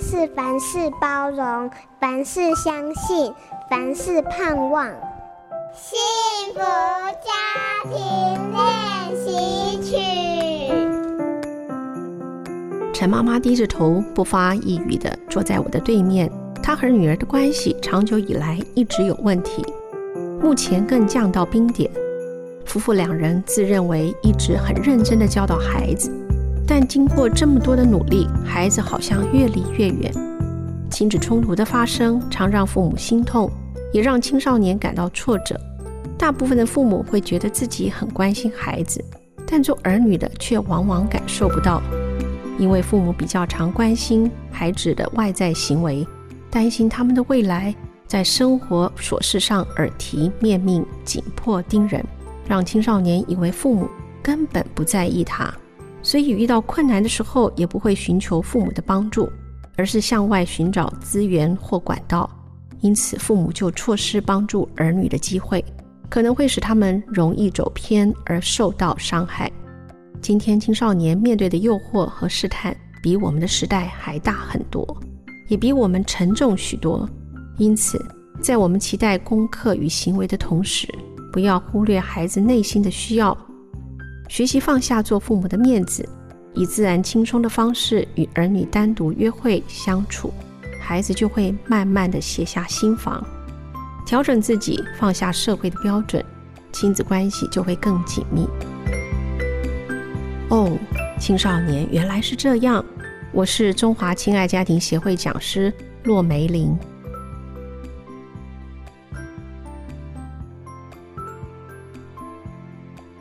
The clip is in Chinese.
是凡事包容，凡事相信，凡事盼望。幸福家庭练习曲。陈妈妈低着头，不发一语的坐在我的对面。她和女儿的关系长久以来一直有问题，目前更降到冰点。夫妇两人自认为一直很认真的教导孩子，但经过这么多的努力，孩子好像越离越远。亲子冲突的发生，常让父母心痛，也让青少年感到挫折。大部分的父母会觉得自己很关心孩子，但做儿女的却往往感受不到，因为父母比较常关心孩子的外在行为。担心他们的未来，在生活琐事上耳提面命、紧迫盯人，让青少年以为父母根本不在意他，所以遇到困难的时候也不会寻求父母的帮助，而是向外寻找资源或管道。因此，父母就错失帮助儿女的机会，可能会使他们容易走偏而受到伤害。今天青少年面对的诱惑和试探，比我们的时代还大很多。也比我们沉重许多，因此，在我们期待功课与行为的同时，不要忽略孩子内心的需要，学习放下做父母的面子，以自然轻松的方式与儿女单独约会相处，孩子就会慢慢的卸下心防，调整自己，放下社会的标准，亲子关系就会更紧密。哦，青少年原来是这样。我是中华亲爱家庭协会讲师骆梅玲。